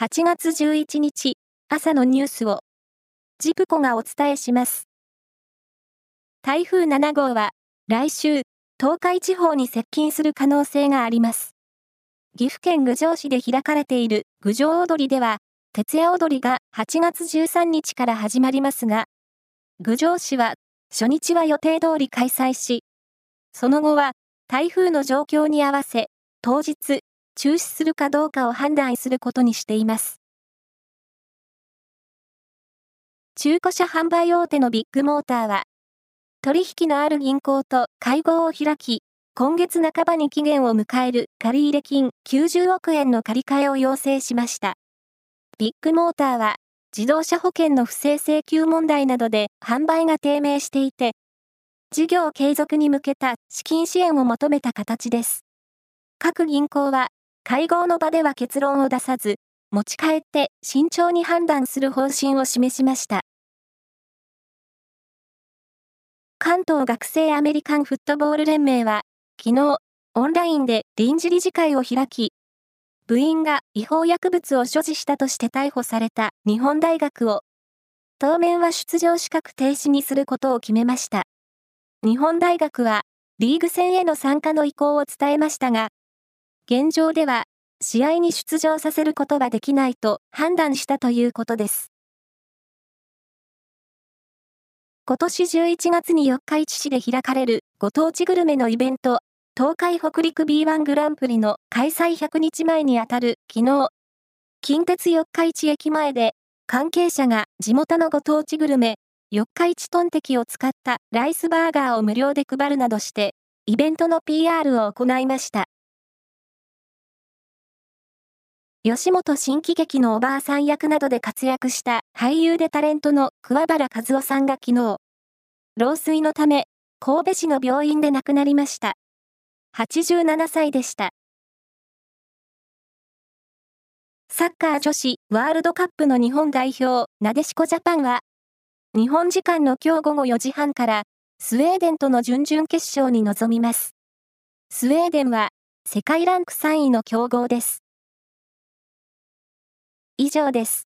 8月11日朝のニュースをジプコがお伝えします。台風7号は来週東海地方に接近する可能性があります。岐阜県郡上市で開かれている郡上踊りでは徹夜踊りが8月13日から始まりますが郡上市は初日は予定通り開催しその後は台風の状況に合わせ当日中止するかどうかを判断することにしています。中古車販売大手のビッグモーターは、取引のある銀行と会合を開き、今月半ばに期限を迎える借入金90億円の借り換えを要請しました。ビッグモーターは、自動車保険の不正請求問題などで販売が低迷していて、事業継続に向けた資金支援を求めた形です。各銀行は会合の場では結論を出さず、持ち帰って慎重に判断する方針を示しました。関東学生アメリカンフットボール連盟は、昨日、オンラインで臨時理事会を開き、部員が違法薬物を所持したとして逮捕された日本大学を、当面は出場資格停止にすることを決めました。日本大学は、リーグ戦への参加の意向を伝えましたが、現状では、試合に出場させることはできないと判断したということです。今年11月に四日市市で開かれるご当地グルメのイベント、東海北陸 B1 グランプリの開催100日前にあたる昨日、近鉄四日市駅前で関係者が地元のご当地グルメ、四日市トンテキを使ったライスバーガーを無料で配るなどして、イベントの PR を行いました。吉本新喜劇のおばあさん役などで活躍した俳優でタレントの桑原和夫さんが昨日、老衰のため、神戸市の病院で亡くなりました。87歳でした。サッカー女子ワールドカップの日本代表、なでしこジャパンは、日本時間の今日午後4時半から、スウェーデンとの準々決勝に臨みます。スウェーデンは、世界ランク3位の強豪です。以上です。